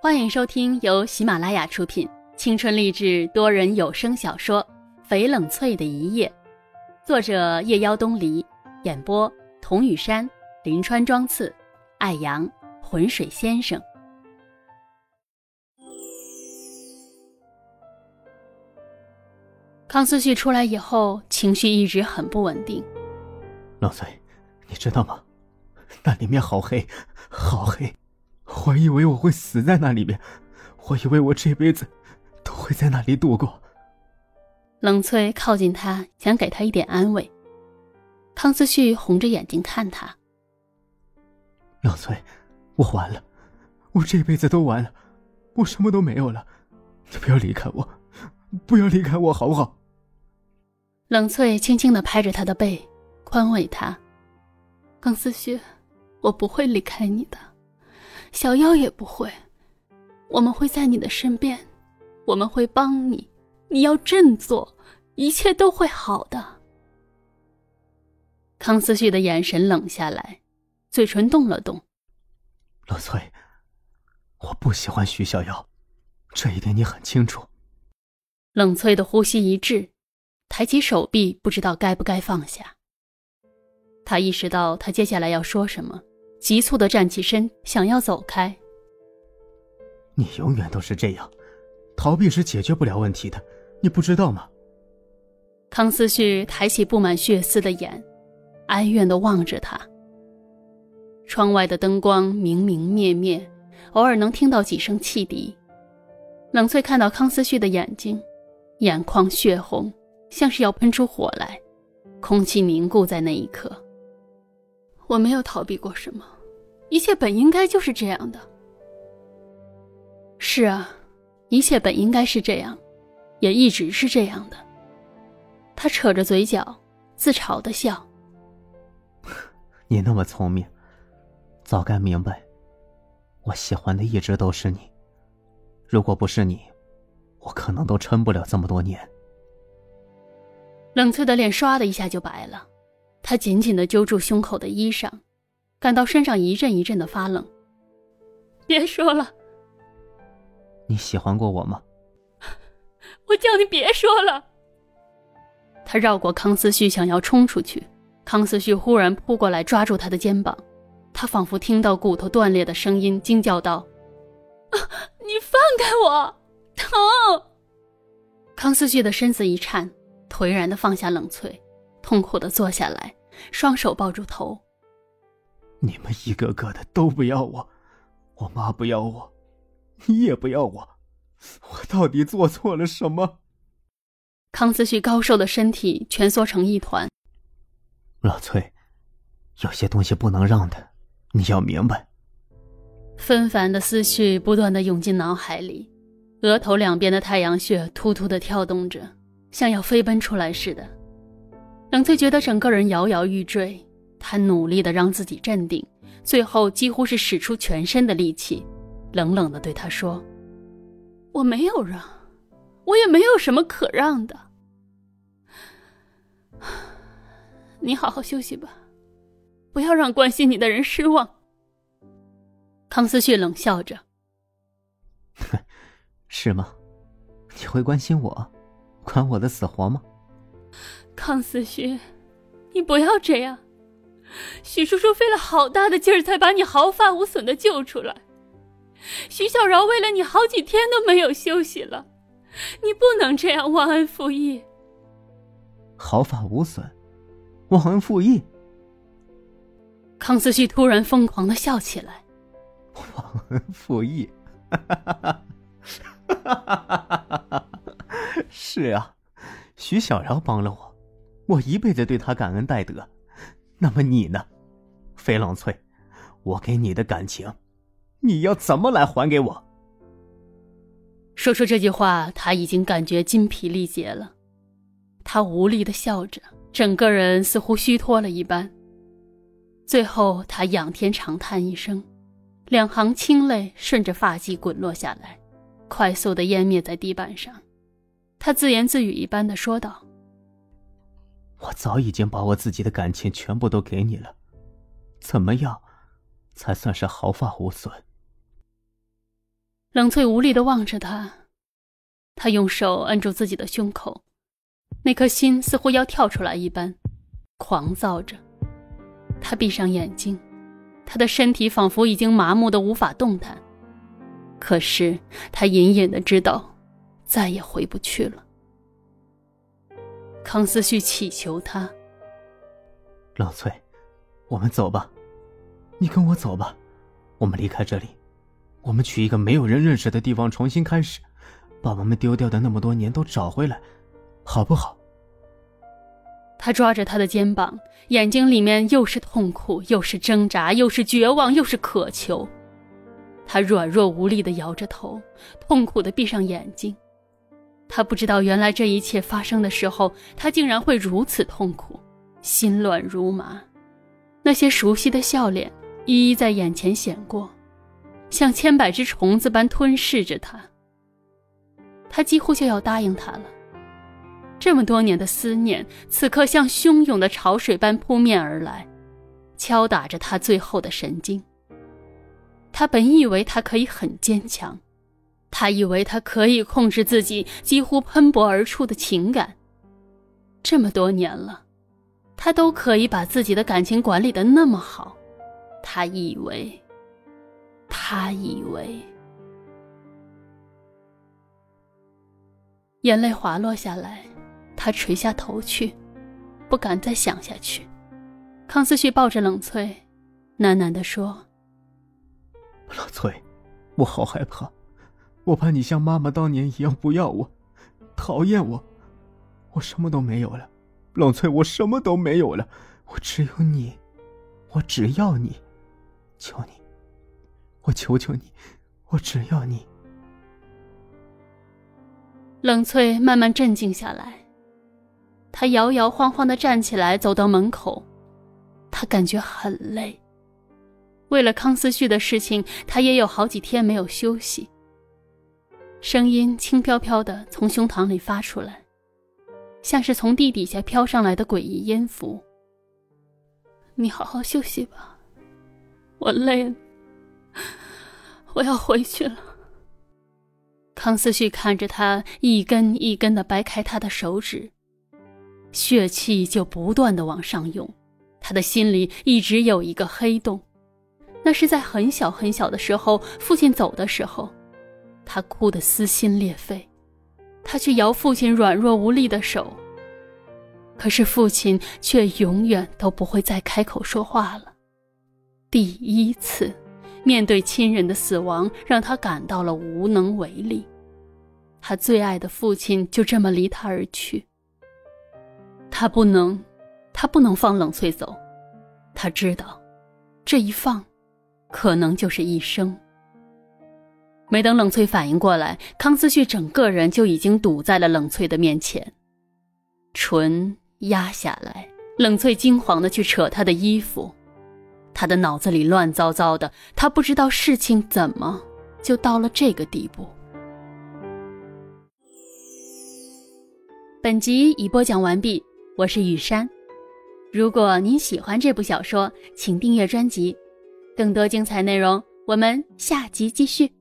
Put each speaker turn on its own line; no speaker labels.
欢迎收听由喜马拉雅出品、青春励志多人有声小说《翡冷翠的一夜》，作者夜妖东篱，演播童雨山、林川、庄次、爱阳、浑水先生。康思旭出来以后，情绪一直很不稳定。
老崔，你知道吗？那里面好黑，好黑。我以为我会死在那里面，我以为我这辈子都会在那里度过。
冷翠靠近他，想给他一点安慰。康思旭红着眼睛看他。
冷翠，我完了，我这辈子都完了，我什么都没有了。你不要离开我，不要离开我，好不好？
冷翠轻轻的拍着他的背，宽慰他：“康思旭，我不会离开你的。”小妖也不会，我们会在你的身边，我们会帮你，你要振作，一切都会好的。康思旭的眼神冷下来，嘴唇动了动。
冷翠，我不喜欢徐小妖，这一点你很清楚。
冷翠的呼吸一滞，抬起手臂，不知道该不该放下。他意识到他接下来要说什么。急促的站起身，想要走开。
你永远都是这样，逃避是解决不了问题的，你不知道吗？
康思旭抬起布满血丝的眼，哀怨的望着他。窗外的灯光明明灭灭，偶尔能听到几声汽笛。冷翠看到康思旭的眼睛，眼眶血红，像是要喷出火来，空气凝固在那一刻。我没有逃避过什么，一切本应该就是这样的。是啊，一切本应该是这样，也一直是这样的。他扯着嘴角，自嘲的笑。
你那么聪明，早该明白，我喜欢的一直都是你。如果不是你，我可能都撑不了这么多年。
冷翠的脸唰的一下就白了。他紧紧的揪住胸口的衣裳，感到身上一阵一阵的发冷。别说了。
你喜欢过我吗？
我叫你别说了。他绕过康思旭，想要冲出去。康思旭忽然扑过来，抓住他的肩膀。他仿佛听到骨头断裂的声音，惊叫道：“啊，你放开我，疼！”康思旭的身子一颤，颓然的放下冷翠。痛苦的坐下来，双手抱住头。
你们一个个的都不要我，我妈不要我，你也不要我，我到底做错了什么？
康思旭高瘦的身体蜷缩成一团。
老崔，有些东西不能让的，你要明白。
纷繁的思绪不断的涌进脑海里，额头两边的太阳穴突突的跳动着，像要飞奔出来似的。冷翠觉得整个人摇摇欲坠，她努力的让自己镇定，最后几乎是使出全身的力气，冷冷的对他说：“我没有让，我也没有什么可让的。你好好休息吧，不要让关心你的人失望。”康思旭冷笑着：“
是吗？你会关心我，管我的死活吗？”
康思旭，你不要这样。许叔叔费了好大的劲儿才把你毫发无损的救出来，徐小饶为了你好几天都没有休息了，你不能这样忘恩负义。
毫发无损，忘恩负义。
康思旭突然疯狂的笑起来，
忘恩负义，哈哈哈哈哈哈哈！是啊，徐小饶帮了我。我一辈子对他感恩戴德，那么你呢，飞冷翠？我给你的感情，你要怎么来还给我？
说出这句话，他已经感觉筋疲力竭了。他无力的笑着，整个人似乎虚脱了一般。最后，他仰天长叹一声，两行清泪顺着发髻滚落下来，快速的湮灭在地板上。他自言自语一般的说道。
我早已经把我自己的感情全部都给你了，怎么样，才算是毫发无损？
冷翠无力的望着他，他用手摁住自己的胸口，那颗心似乎要跳出来一般，狂躁着。他闭上眼睛，他的身体仿佛已经麻木的无法动弹。可是他隐隐的知道，再也回不去了。康思旭祈求他：“
老翠，我们走吧，你跟我走吧，我们离开这里，我们去一个没有人认识的地方重新开始，把我们丢掉的那么多年都找回来，好不好？”
他抓着他的肩膀，眼睛里面又是痛苦，又是挣扎，又是绝望，又是渴求。他软弱无力的摇着头，痛苦的闭上眼睛。他不知道，原来这一切发生的时候，他竟然会如此痛苦，心乱如麻。那些熟悉的笑脸一一在眼前显过，像千百只虫子般吞噬着他。他几乎就要答应他了。这么多年的思念，此刻像汹涌的潮水般扑面而来，敲打着他最后的神经。他本以为他可以很坚强，他以为他可以控制自己几乎喷薄而出的情感。这么多年了，他都可以把自己的感情管理的那么好。他以为，他以为，眼泪滑落下来，他垂下头去，不敢再想下去。康思旭抱着冷翠，喃喃地说。
老崔，我好害怕，我怕你像妈妈当年一样不要我，讨厌我，我什么都没有了，冷翠，我什么都没有了，我只有你，我只要你，求你，我求求你，我只要你。
冷翠慢慢镇静下来，她摇摇晃晃的站起来，走到门口，她感觉很累。为了康思旭的事情，她也有好几天没有休息。声音轻飘飘的从胸膛里发出来，像是从地底下飘上来的诡异音符。你好好休息吧，我累了，我要回去了。康思旭看着他一根一根的掰开他的手指，血气就不断的往上涌，他的心里一直有一个黑洞。那是在很小很小的时候，父亲走的时候，他哭得撕心裂肺，他去摇父亲软弱无力的手。可是父亲却永远都不会再开口说话了。第一次面对亲人的死亡，让他感到了无能为力。他最爱的父亲就这么离他而去。他不能，他不能放冷翠走。他知道，这一放。可能就是一生。没等冷翠反应过来，康思旭整个人就已经堵在了冷翠的面前，唇压下来。冷翠惊慌的去扯他的衣服，他的脑子里乱糟糟的，他不知道事情怎么就到了这个地步。本集已播讲完毕，我是雨山。如果您喜欢这部小说，请订阅专辑。更多精彩内容，我们下集继续。